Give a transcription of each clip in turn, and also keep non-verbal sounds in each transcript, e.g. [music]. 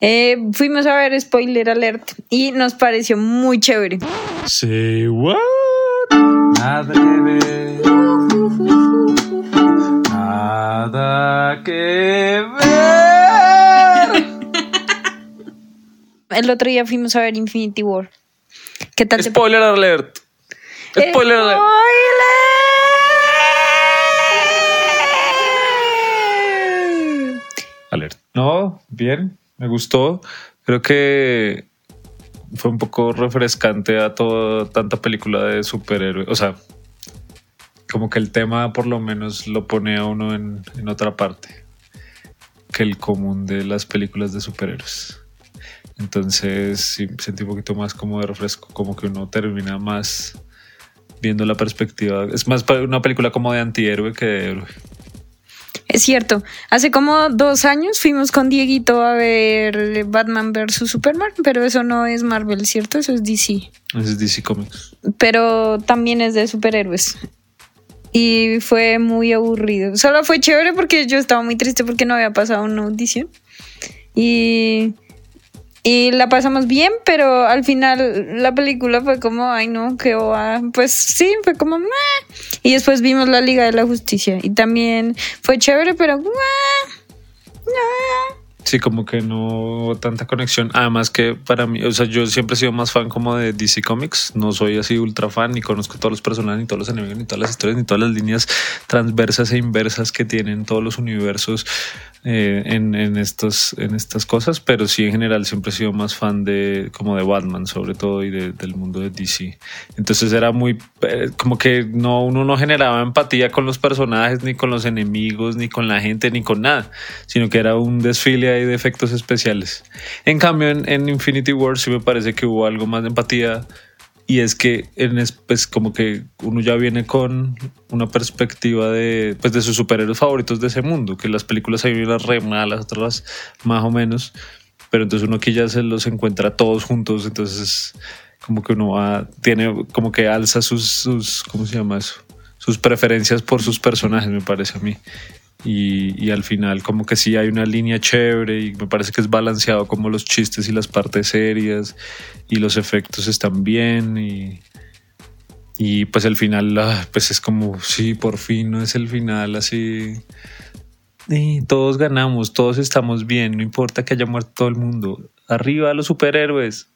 Eh, fuimos a ver Spoiler Alert y nos pareció muy chévere. Say what? Nada que ver. Nada que ver. [laughs] El otro día fuimos a ver Infinity War. ¿Qué tal? te- Spoiler alert. Spoiler alert. ¡Spoiler! Alert. No, bien, me gustó. Creo que fue un poco refrescante a toda tanta película de superhéroe. O sea, como que el tema por lo menos lo pone a uno en, en otra parte que el común de las películas de superhéroes. Entonces sí, sentí un poquito más como de refresco, como que uno termina más viendo la perspectiva. Es más una película como de antihéroe que de héroe. Es cierto. Hace como dos años fuimos con Dieguito a ver Batman vs. Superman, pero eso no es Marvel, ¿cierto? Eso es DC. Ese es DC Comics. Pero también es de superhéroes. Y fue muy aburrido. Solo fue chévere porque yo estaba muy triste porque no había pasado una audición. Y, y la pasamos bien, pero al final la película fue como, ay no, qué boba. Pues sí, fue como, y después vimos la Liga de la Justicia. Y también fue chévere, pero... Sí, como que no tanta conexión. Además que para mí, o sea, yo siempre he sido más fan como de DC Comics. No soy así ultra fan, ni conozco todos los personajes, ni todos los enemigos, ni todas las historias, ni todas las líneas transversas e inversas que tienen todos los universos eh, en, estos, en estas cosas. Pero sí, en general, siempre he sido más fan de como de Batman, sobre todo, y de- del mundo de DC. Entonces era muy, eh, como que no, uno no generaba empatía con los personajes, ni con los enemigos, ni con la gente, ni con nada, sino que era un desfile de efectos especiales. En cambio, en, en Infinity War sí me parece que hubo algo más de empatía. Y es que en es, pues como que uno ya viene con una perspectiva de, pues de sus superhéroes favoritos de ese mundo, que las películas hay unas re malas, otras más o menos, pero entonces uno aquí ya se los encuentra todos juntos, entonces como que uno va, tiene como que alza sus, sus, ¿cómo se llama? Sus preferencias por sus personajes, me parece a mí. Y, al final como que sí hay una línea chévere y me parece que es balanceado como los chistes y las partes serias y los efectos están bien y, y pues el final ah, pues es como sí por fin no es el final así. Y todos ganamos todos estamos bien no importa que haya muerto todo el mundo. Arriba los superhéroes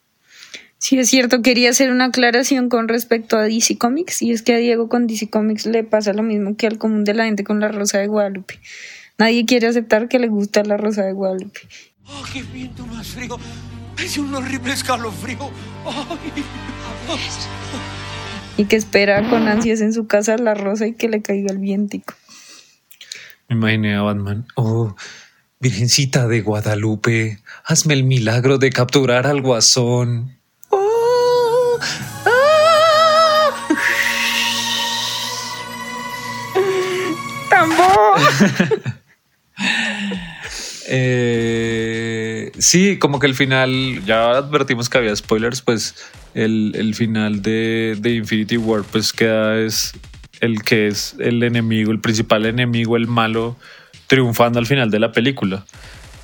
Sí, es cierto. Quería hacer una aclaración con respecto a DC Comics. Y es que a Diego con DC Comics le pasa lo mismo que al común de la gente con la Rosa de Guadalupe. Nadie quiere aceptar que le gusta la Rosa de Guadalupe. ¡Oh, qué viento más frío! Es un horrible escalofrío. ¡Ay! Y que espera con ansias en su casa la rosa y que le caiga el vientico. me imaginé a Batman oh Virgencita de Guadalupe hazme el milagro de capturar al guasón [laughs] Eh, sí, como que el final, ya advertimos que había spoilers, pues el, el final de, de Infinity War pues queda es el que es el enemigo, el principal enemigo, el malo, triunfando al final de la película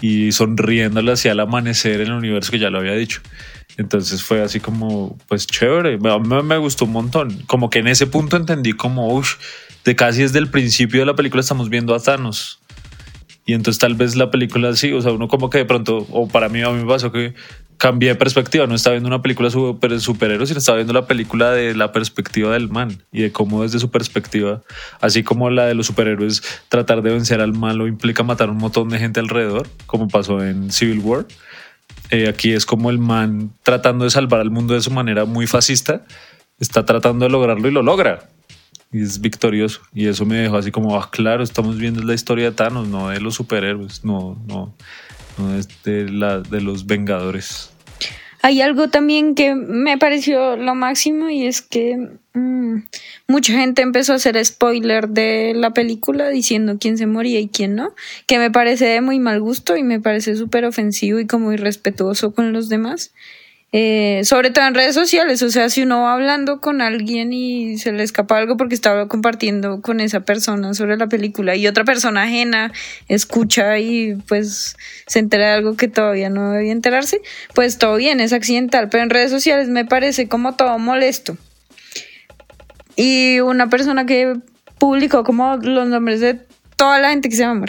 y sonriéndole hacia el amanecer en el universo que ya lo había dicho. Entonces fue así como, pues chévere, me, me- me gustó un montón. Como que en ese punto entendí como, uff, de casi desde el principio de la película estamos viendo a Thanos. Y entonces tal vez la película sí, o sea, uno como que de pronto, o para mí a mí me pasó que cambié de perspectiva, no estaba viendo una película super de superhéroes, sino estaba viendo la película de la perspectiva del man y de cómo desde su perspectiva, así como la de los superhéroes, tratar de vencer al malo implica matar un montón de gente alrededor, como pasó en Civil War. Eh, aquí es como el man tratando de salvar al mundo de su manera muy fascista, está tratando de lograrlo y lo logra y es victorioso. Y eso me dejó así como, ah, claro, estamos viendo la historia de Thanos, no de los superhéroes, no, no, no es de, la, de los Vengadores. Hay algo también que me pareció lo máximo y es que mm, mucha gente empezó a hacer spoiler de la película diciendo quién se moría y quién no, que me parece de muy mal gusto y me parece súper ofensivo y como irrespetuoso con los demás. Eh, sobre todo en redes sociales, o sea, si uno va hablando con alguien y se le escapa algo porque estaba compartiendo con esa persona sobre la película y otra persona ajena escucha y pues se entera de algo que todavía no debía enterarse, pues todo bien, es accidental, pero en redes sociales me parece como todo molesto. Y una persona que publicó como los nombres de toda la gente que se llama.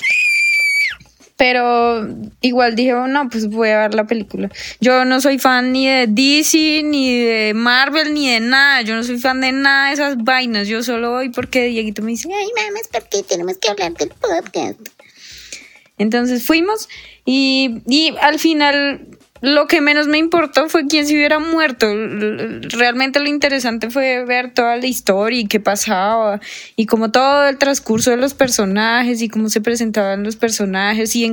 Pero igual dije, oh, no, pues voy a ver la película. Yo no soy fan ni de DC, ni de Marvel, ni de nada. Yo no soy fan de nada de esas vainas. Yo solo voy porque Dieguito me dice, ay, mamá, es porque tenemos que hablar del podcast. Entonces fuimos y, y al final lo que menos me importó fue quién se hubiera muerto. Realmente lo interesante fue ver toda la historia y qué pasaba y como todo el transcurso de los personajes y cómo se presentaban los personajes y,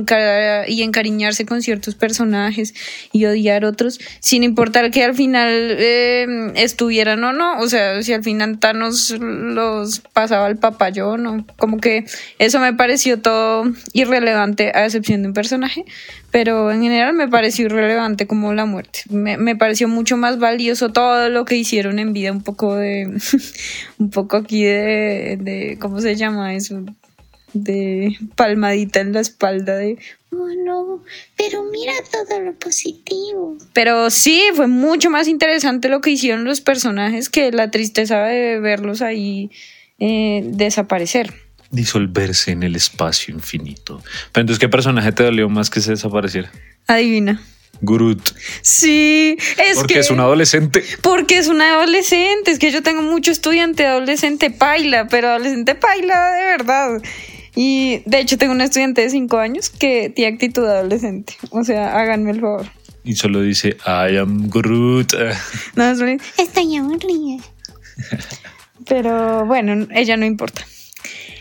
y encariñarse con ciertos personajes y odiar otros sin importar que al final eh, estuvieran o no. O sea, si al final Thanos los pasaba al papayón o como que eso me pareció todo irrelevante a excepción de un personaje pero en general me pareció irrelevante como la muerte. Me, me, pareció mucho más valioso todo lo que hicieron en vida, un poco de, [laughs] un poco aquí de, de, ¿cómo se llama eso? De palmadita en la espalda de, oh no, pero mira todo lo positivo. Pero sí, fue mucho más interesante lo que hicieron los personajes que la tristeza de verlos ahí eh, desaparecer disolverse en el espacio infinito. Pero entonces, ¿qué personaje te dolió más que se desapareciera? Adivina. Groot. Sí, es porque es un adolescente. Porque es un adolescente. Es que yo tengo mucho estudiante adolescente paila, pero adolescente paila de verdad. Y de hecho tengo un estudiante de 5 años que tiene actitud adolescente. O sea, háganme el favor. Y solo dice, I am Groot. No, estoy aburrida. Pero bueno, ella no importa.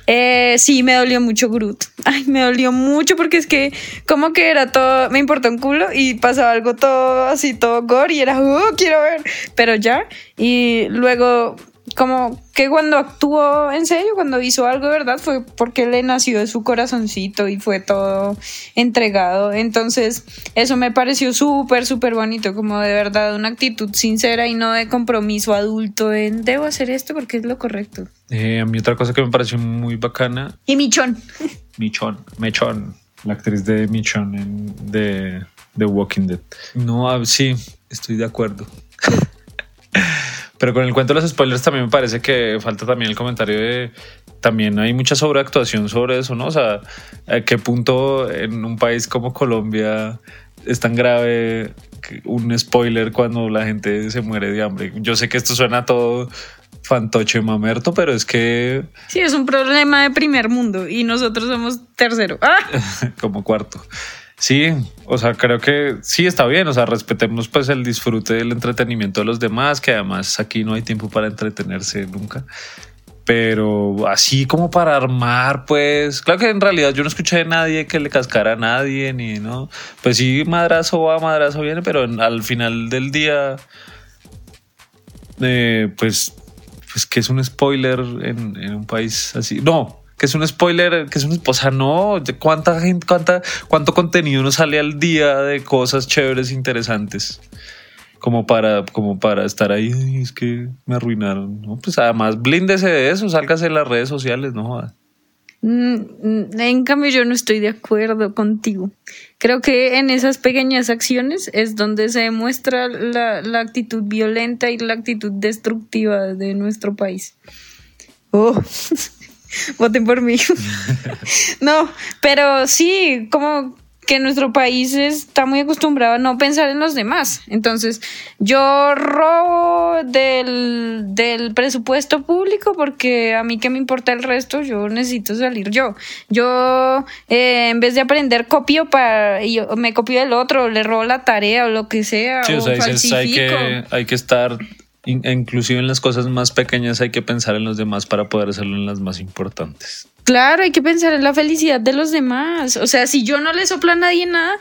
Eh, sí, me dolió mucho Groot. Ay, me dolió mucho porque es que como que era todo, me importó un culo y pasaba algo todo así, todo gore y era, uh, quiero ver, pero ya. Y luego como que cuando actuó en serio, cuando hizo algo de verdad, fue porque le nació de su corazoncito y fue todo entregado. Entonces, eso me pareció súper, súper bonito, como de verdad una actitud sincera y no de compromiso adulto en debo hacer esto porque es lo correcto. Eh, a mí otra cosa que me pareció muy bacana. Y Michón. [laughs] Michón, Mechón, la actriz de Michón en, de, de Walking Dead. No, ah, sí, estoy de acuerdo. Pero con el cuento de los spoilers también me parece que falta también el comentario de también hay mucha sobreactuación sobre eso, ¿no? O sea, ¿a qué punto en un país como Colombia es tan grave un spoiler cuando la gente se muere de hambre? Yo sé que esto suena todo fantoche mamerto, pero es que... [laughs] Sí, es un problema de primer mundo y nosotros somos tercero. ¡Ah! [laughs] como cuarto. Sí, o sea, creo que sí está bien, o sea, respetemos pues el disfrute del entretenimiento de los demás, que además aquí no hay tiempo para entretenerse nunca. Pero así como para armar, pues, claro que en realidad yo no escuché de nadie que le cascara a nadie, ni no. Pues sí, madrazo va, madrazo viene, pero al final del día, eh, pues, pues que es un spoiler en, en un país así. No, que es un spoiler, que es una esposa, no, cuánta gente, cuánta, cuánto contenido nos sale al día de cosas chéveres, interesantes, como para, como para estar ahí, es que me arruinaron, ¿no? Pues además, blíndese de eso, sálgase de las redes sociales, no mm, En cambio, yo no estoy de acuerdo contigo. Creo que en esas pequeñas acciones es donde se demuestra la, la actitud violenta y la actitud destructiva de nuestro país. Oh. [laughs] [laughs] [laughs] voten por mí. [laughs] no, pero sí, como que nuestro país está muy acostumbrado a no pensar en los demás. Entonces, yo robo del, del, presupuesto público porque a mí que me importa el resto, yo necesito salir yo. Yo, eh, en vez de aprender, copio para, y me copio del otro, le robo la tarea o lo que sea. Sí, o, sea, hay que, hay que estar inclusive en las cosas más pequeñas hay que pensar en los demás para poder hacerlo en las más importantes. Claro, hay que pensar en la felicidad de los demás. O sea, si yo no le sopla a nadie nada,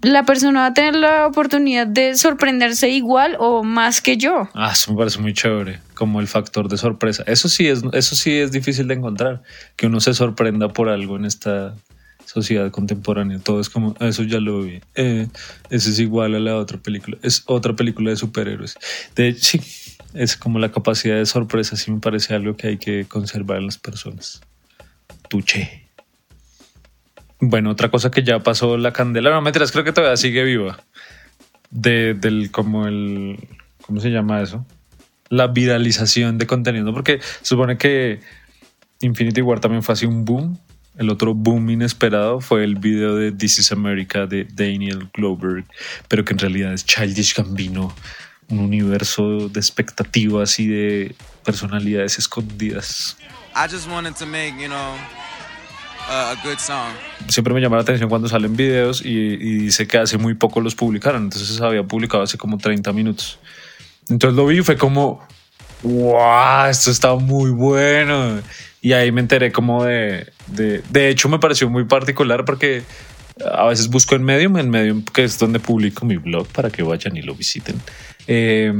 la persona va a tener la oportunidad de sorprenderse igual o más que yo. Ah, eso me parece muy chévere, como el factor de sorpresa. Eso sí es, eso sí es difícil de encontrar, que uno se sorprenda por algo en esta sociedad contemporánea. Todo es como, eso ya lo vi. Eh, eso es igual a la otra película. Es otra película de superhéroes. De hecho, sí, es como la capacidad de sorpresa, sí me parece algo que hay que conservar en las personas. Tuche. Bueno, otra cosa que ya pasó la candela, no mentiras, creo que todavía sigue viva. De, del, como el, ¿cómo se llama eso? La viralización de contenido, porque supone que Infinity War también fue así un boom. El otro boom inesperado fue el video de This is America de Daniel Glover, pero que en realidad es Childish Gambino, un universo de expectativas y de personalidades escondidas. I just wanted to make, you know, a, good song. Siempre me llama la atención cuando salen videos y, y dice que hace muy poco los publicaron, entonces había publicado hace como 30 minutos. Entonces lo vi y fue como, wow, esto está muy bueno. Y ahí me enteré como de, de, de hecho me pareció muy particular porque a veces busco en Medium, en Medium que es donde publico mi blog para que vayan y lo visiten. Eh,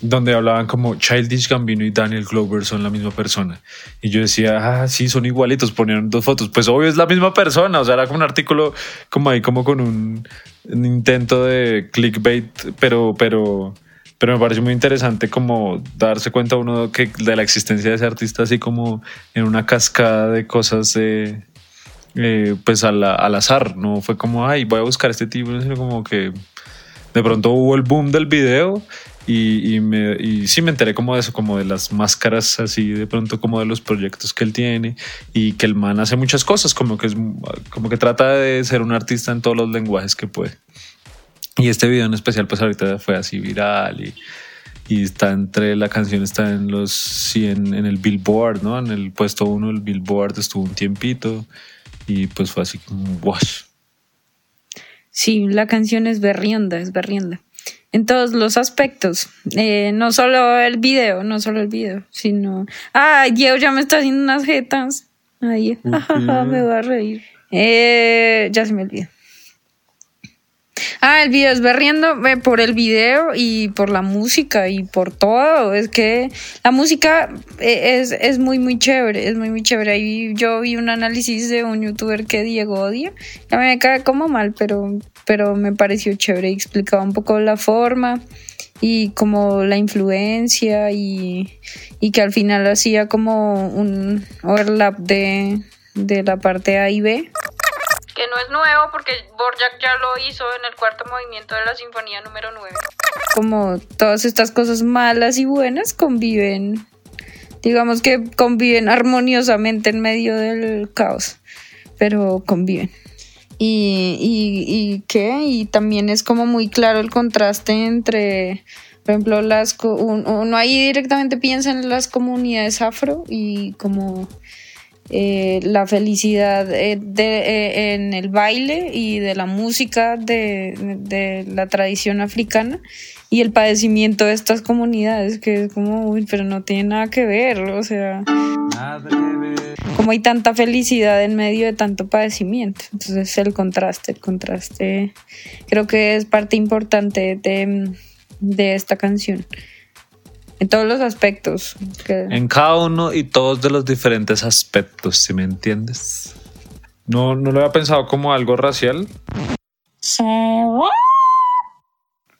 donde hablaban como Childish Gambino y Daniel Glover son la misma persona. Y yo decía, ah, sí, son igualitos, ponieron dos fotos. Pues obvio es la misma persona, o sea, era como un artículo como ahí, como con un, un intento de clickbait, pero, pero, pero me pareció muy interesante como darse cuenta uno que de la existencia de ese artista así como en una cascada de cosas eh, eh, pues al, al azar, no fue como, ay, voy a buscar este tipo, sino como que de pronto hubo el boom del video y, y, me, y sí me enteré como de eso, como de las máscaras así, de pronto como de los proyectos que él tiene y que el man hace muchas cosas, como que, es, como que trata de ser un artista en todos los lenguajes que puede. Y este video en especial pues ahorita fue así viral y, y está entre, la canción está en los 100, en el Billboard, ¿no? En el puesto uno del Billboard estuvo un tiempito y pues fue así como wash. Sí, la canción es berrienda, es berrienda. En todos los aspectos. Eh, no solo el video, no solo el video, sino. Ay, Diego ya me está haciendo unas jetas. Ay, [laughs] me va a reír. Eh, ya se me olvidó. Ah, el video es berriendo por el video y por la música y por todo. Es que la música eh, es, es muy, muy chévere. Es muy, muy chévere. Ahí yo vi un análisis de un youtuber que Diego odia. Ya me cae como mal, pero, pero me pareció chévere explicaba un poco la forma y como la influencia y, y que al final hacía como un overlap de, de la parte A y B que no es nuevo porque Borjak ya lo hizo en el cuarto movimiento de la Sinfonía número 9. Como todas estas cosas malas y buenas conviven, digamos que conviven armoniosamente en medio del caos, pero conviven. Y, y, y qué, y también es como muy claro el contraste entre, por ejemplo, las uno ahí directamente piensa en las comunidades afro y como eh, la felicidad eh, eh, en el baile y de la música de, la tradición africana y el padecimiento de estas comunidades, que es como, uy, pero no tiene nada que ver, o sea, como hay tanta felicidad en medio de tanto padecimiento. Entonces el contraste, el contraste creo que es parte importante de esta canción. En todos los aspectos. Que... En cada uno y todos de los diferentes aspectos, si me entiendes. No, no lo había pensado como algo racial.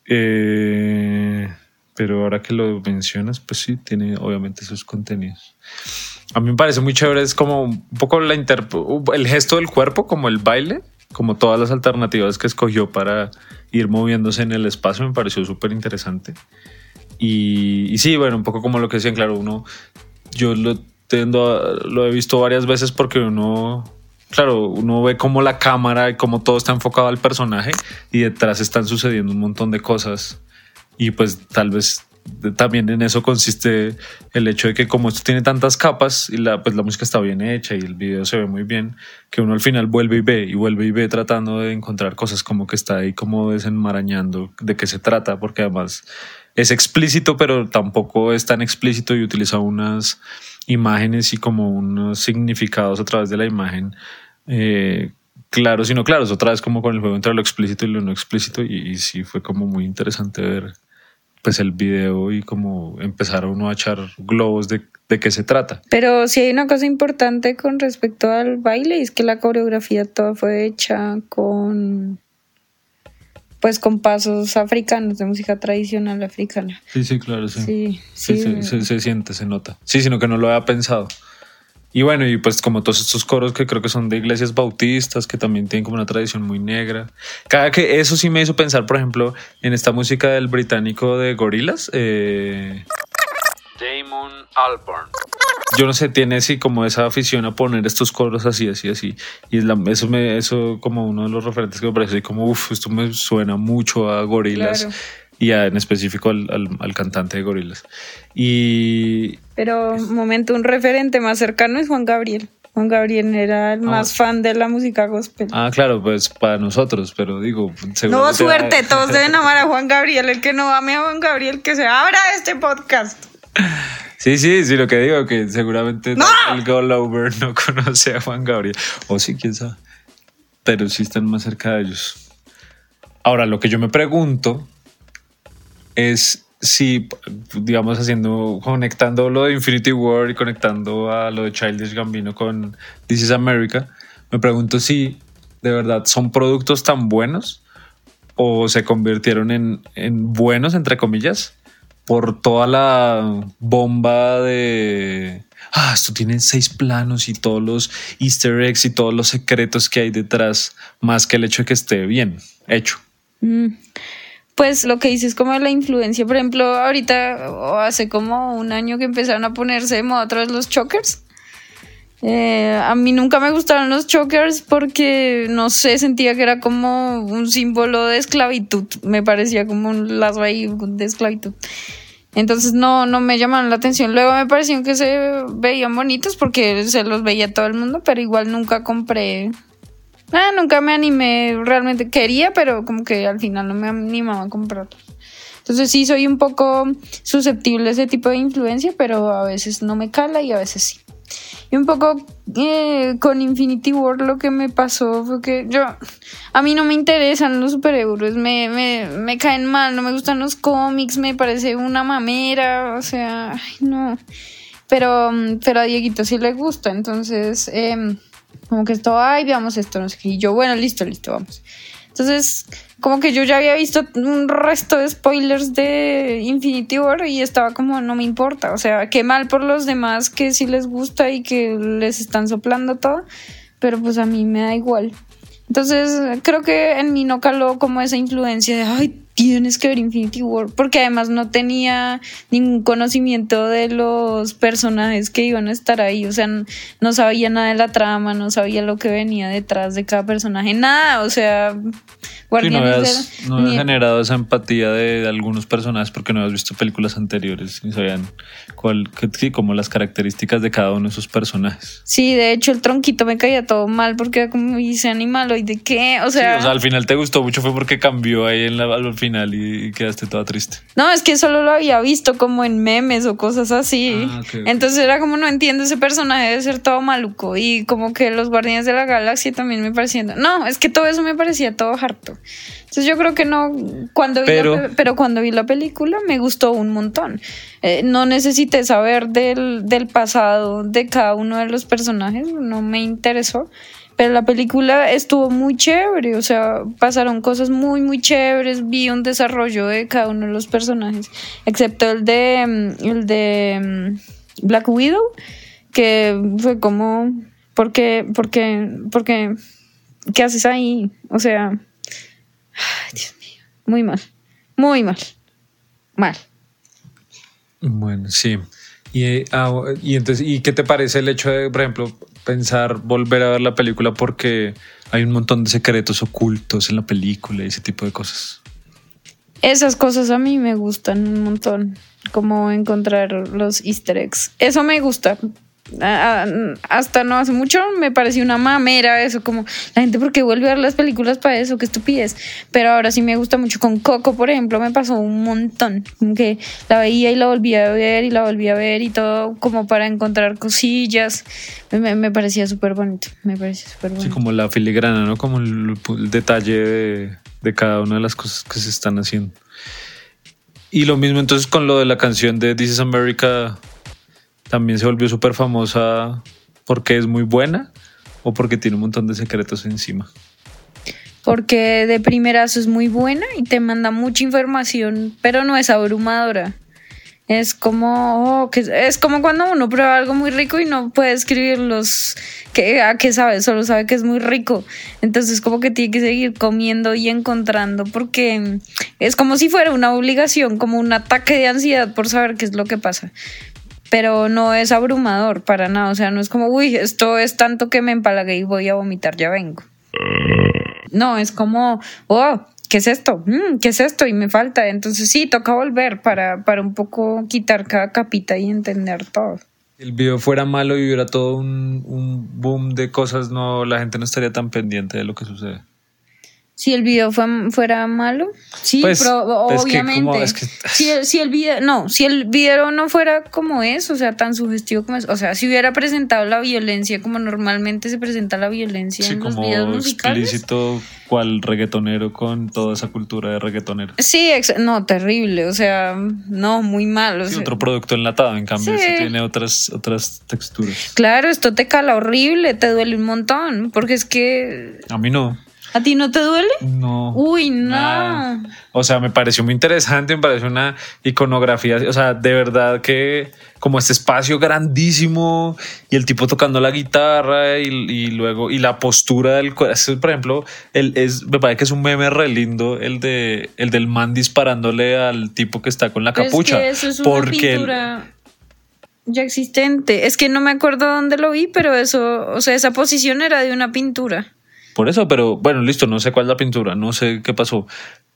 Eh, pero ahora que lo mencionas, pues sí, tiene obviamente sus contenidos. A mí me parece muy chévere, es como un poco la inter el gesto del cuerpo, como el baile, como todas las alternativas que escogió para ir moviéndose en el espacio, me pareció súper interesante. Y, y, sí, bueno, un poco como lo que decían, claro, uno, yo lo, tendo a, lo he visto varias veces porque uno, claro, uno ve como la cámara y como todo está enfocado al personaje y detrás están sucediendo un montón de cosas. Y pues tal vez también en eso consiste el hecho de que como esto tiene tantas capas y la, pues la música está bien hecha y el video se ve muy bien, que uno al final vuelve y ve y vuelve y ve tratando de encontrar cosas como que está ahí como desenmarañando de qué se trata, porque además es explícito, pero tampoco es tan explícito y utiliza unas imágenes y como unos significados a través de la imagen. Eh, claro, sino claro, es otra vez como con el juego entre lo explícito y lo no explícito y, sí fue como muy interesante ver pues el video y como empezar uno a echar globos de, de qué se trata. Pero sí hay una cosa importante con respecto al baile, es que la coreografía toda fue hecha con pues con pasos africanos, de música tradicional africana. Sí, sí, claro, sí. Sí, Sí, sí. se, se- se siente, se nota. Sí, sino que no lo había pensado. Y bueno, y pues como todos estos coros que creo que son de iglesias bautistas, que también tienen como una tradición muy negra. Cada que eso sí me hizo pensar, por ejemplo, en esta música del británico de Gorillaz. Eh, Damon Albarn. Yo no sé, tiene así como esa afición a poner estos coros así, así, así. Y es la- eso me, eso como uno de los referentes que me parece como, uff, esto me suena mucho a Claro. y a- en específico al, al- al cantante de Gorillaz. Y Pero un momento, un referente más cercano es Juan Gabriel. Juan Gabriel era el más fan de la música gospel. ah, claro, pues para nosotros, pero digo, no, suerte, todos deben [laughs] amar a Juan Gabriel. El que no ame a Juan Gabriel, que se abra este podcast. Sí, sí, sí, lo que digo, que seguramente ¡No! el Goal Over no [laughs] conoce a Juan Gabriel. O sí, quién sabe. Pero sí están más cerca de ellos. Ahora, lo que yo me pregunto es si, digamos, haciendo, conectando lo de Infinity War y conectando a lo de Childish Gambino con This is America, me pregunto si de verdad son productos tan buenos o se convirtieron en, en buenos, entre comillas, por toda la bomba de... Ah, esto tiene seis planos y todos los easter eggs y todos los secretos que hay detrás, más que el hecho de que esté bien hecho. Mm. Pues lo que dices como la influencia, por ejemplo, ahorita o hace como un año que empezaron a ponerse de moda otra los chokers. Eh, a mí nunca me gustaron los chokers porque no sé, sentía que era como un símbolo de esclavitud. Me parecía como un lazo ahí de esclavitud. Entonces no, no me llamaron la atención. Luego me parecieron que se veían bonitos porque se los veía todo el mundo, pero igual nunca compré Ah, nunca me animé, realmente quería, pero como que al final no me animaba a comprarlos. Entonces sí soy un poco susceptible a ese tipo de influencia, pero a veces no me cala y a veces sí. Y un poco eh, con Infinity War lo que me pasó fue que yo, a mí no me interesan los superhéroes, me, me, caen mal, no me gustan los cómics, me parece una mamera, o sea, ay, no. Pero, mm, pero a Dieguito sí le gusta, entonces, em, como que esto, ay, veamos esto, no sé qué. Y yo, bueno, listo, listo, vamos. Entonces, como que yo ya había visto un resto de spoilers de Infinity War y estaba como, no me importa. O sea, qué mal por los demás que sí les gusta y que les están soplando todo, pero pues a mí me da igual. Entonces, creo que en mí no caló como esa influencia de, ay, tienes que ver Infinity War, porque además no tenía ningún conocimiento de los personajes que iban a estar ahí, o sea, no sabía nada de la trama, no sabía lo que venía detrás de cada personaje, nada, o sea, Sí, no Guardianes habías, no habías ni- generado esa empatía de, de algunos personajes porque no habías visto películas anteriores y sabían cuál, sí, como las características de cada uno de esos personajes. Sí, de hecho el tronquito me caía todo mal porque era como dice animal y de qué, o Sí, sea, o sea, al final te gustó mucho fue porque cambió ahí en la- al final y, y quedaste toda triste. No, es que solo lo había visto como en memes o cosas así. Ah. Entonces era como no entiendo ese personaje debe ser todo maluco y como que los Guardianes de la Galaxia también me parecían. No, es que todo eso me parecía todo harto. Entonces yo creo que no cuando vi Pero- la, pero cuando vi la película me gustó un montón. Eh, no necesité saber del, del pasado de cada uno de los personajes, no me interesó. Pero la película estuvo muy chévere, o sea, pasaron cosas muy, muy chéveres, vi un desarrollo de cada uno de los personajes, excepto el de, mm, el de mm, Black Widow, que fue como, ¿por qué, por qué, haces ahí? O sea, ay, Dios mío, muy mal, muy mal, mal. Bueno, sí. Y, ah, y entonces, ¿y qué te parece el hecho de, por ejemplo, pensar volver a ver la película porque hay un montón de secretos ocultos en la película y ese tipo de cosas? Esas cosas a mí me gustan un montón, como encontrar los easter eggs. Eso me gusta. Hasta no hace mucho me pareció una mamera eso, como la gente porque vuelve a ver las películas para eso, qué estupidez. Pero ahora sí me gusta mucho. Con Coco, por ejemplo, me pasó un montón. Como que la veía y la volvía a ver y la volvía a ver y todo como para encontrar cosillas. Me, parecía súper bonito, me parecía súper bonito. Sí, como la filigrana, ¿no? Como el, el detalle de, de cada una de las cosas que se están haciendo. Y lo mismo entonces con lo de la canción de This is America, también se volvió súper famosa porque es muy buena o porque tiene un montón de secretos encima. Porque de primerazo es muy buena y te manda mucha información, pero no es abrumadora. Es como, oh, que es como cuando uno prueba algo muy rico y no puede escribir los que a qué sabe, solo sabe que es muy rico. Entonces como que tiene que seguir comiendo y encontrando porque es como si fuera una obligación, como un ataque de ansiedad por saber qué es lo que pasa. Pero no es abrumador para nada, o sea, no es como, uy, esto es tanto que me empalagué y voy a vomitar, ya vengo. No, es como, oh, ¿qué es esto? Mm, ¿Qué es esto? Y me falta. Entonces sí, toca volver para, para un poco quitar cada capita y entender todo. el video fuera malo y hubiera todo un, un boom de cosas, no, la gente no estaría tan pendiente de lo que sucede. Si el video fue, fuera malo, sí, Pues, pero es que obviamente. como- es que- si, el, si el video, no, si el video no fuera como es, o sea, tan sugestivo como es, o sea, si hubiera presentado la violencia como normalmente se presenta la violencia Sí, en los videos como musicales. explícito cual reggaetonero con toda esa cultura de reggaetonero. Sí, no, terrible, o sea, no, muy mal. o Sí, otro producto enlatado, en cambio, Sí. tiene otras, otras texturas. Claro, esto te cala horrible, te duele un montón, porque es que A mí no. ¿A ti no te duele? No. Uy, no. nada. O sea, me pareció muy interesante, me pareció una iconografía, o sea, de verdad que como este espacio grandísimo y el tipo tocando la guitarra y, y luego y la postura del cue- eso, por ejemplo, el, es, me parece que es un meme re lindo el de el del man disparándole al tipo que está con la capucha. Es que eso es una porque pintura ya existente. Es que no me acuerdo dónde lo vi, pero eso, o sea, esa posición era de una pintura. Por eso, pero bueno, listo, no sé cuál es la pintura, no sé qué pasó.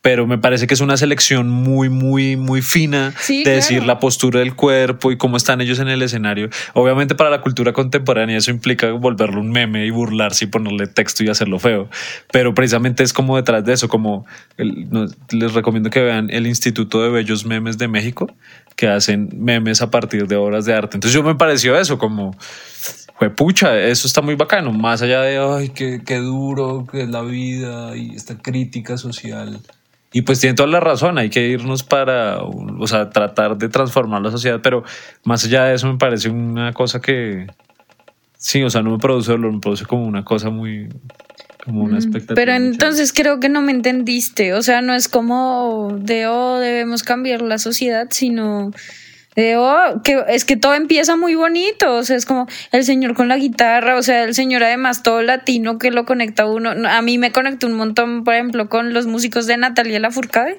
Pero me parece que es una selección muy, muy, muy fina Sí, de claro. decir la postura del cuerpo y cómo están ellos en el escenario. Obviamente para la cultura contemporánea eso implica volverlo un meme y burlarse y ponerle texto y hacerlo feo. Pero precisamente es como detrás de eso, como el- no- les recomiendo que vean el Instituto de Bellos Memes de México, que hacen memes a partir de obras de arte. Entonces yo me pareció eso, como pucha, eso está muy bacano, más allá de, ay, qué, qué duro que es la vida y esta crítica social. Y pues tiene toda la razón, hay que irnos para, o sea, tratar de transformar la sociedad, pero más allá de eso me parece una cosa que, sí, o sea, no me produce dolor, me produce como una cosa muy, como una expectativa. Pero entonces creo que no me entendiste. O sea, no es como de, oh, debemos cambiar la sociedad, sino de, oh, que es que todo empieza muy bonito. O sea, es como el señor con la guitarra, o sea, el señor además todo latino que lo conecta uno. A mí me conectó un montón, por ejemplo, con los músicos de Natalia Lafourcade.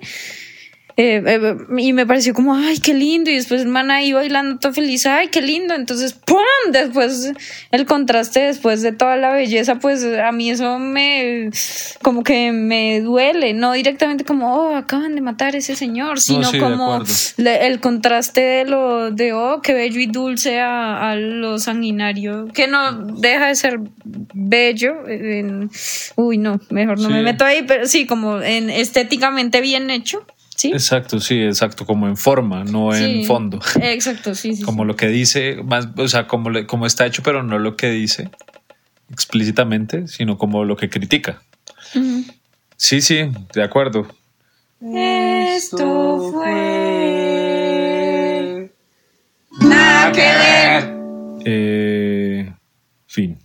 Eh, eh, y me pareció como, ay, qué lindo. Y después el man ahí bailando todo feliz, ay, qué lindo. Entonces, ¡pum! Después el contraste, después de toda la belleza, pues a mí eso me, como que me duele. No directamente como, oh, acaban de matar a ese señor, sino sí, como le- el contraste de lo de, oh, qué bello y dulce a, a lo sanguinario, que no deja de ser bello. en- uy, no, mejor no Sí. me meto ahí, pero sí, como en estéticamente bien hecho. Sí. Exacto, sí, exacto, como en forma, no en fondo. [laughs] Exacto, sí, sí. como sí. lo que dice, más, o sea, como, le- como está hecho, pero no lo que dice explícitamente, sino como lo que critica. Sí, sí, de acuerdo. Esto fue. Nada que ver. Eh, fin.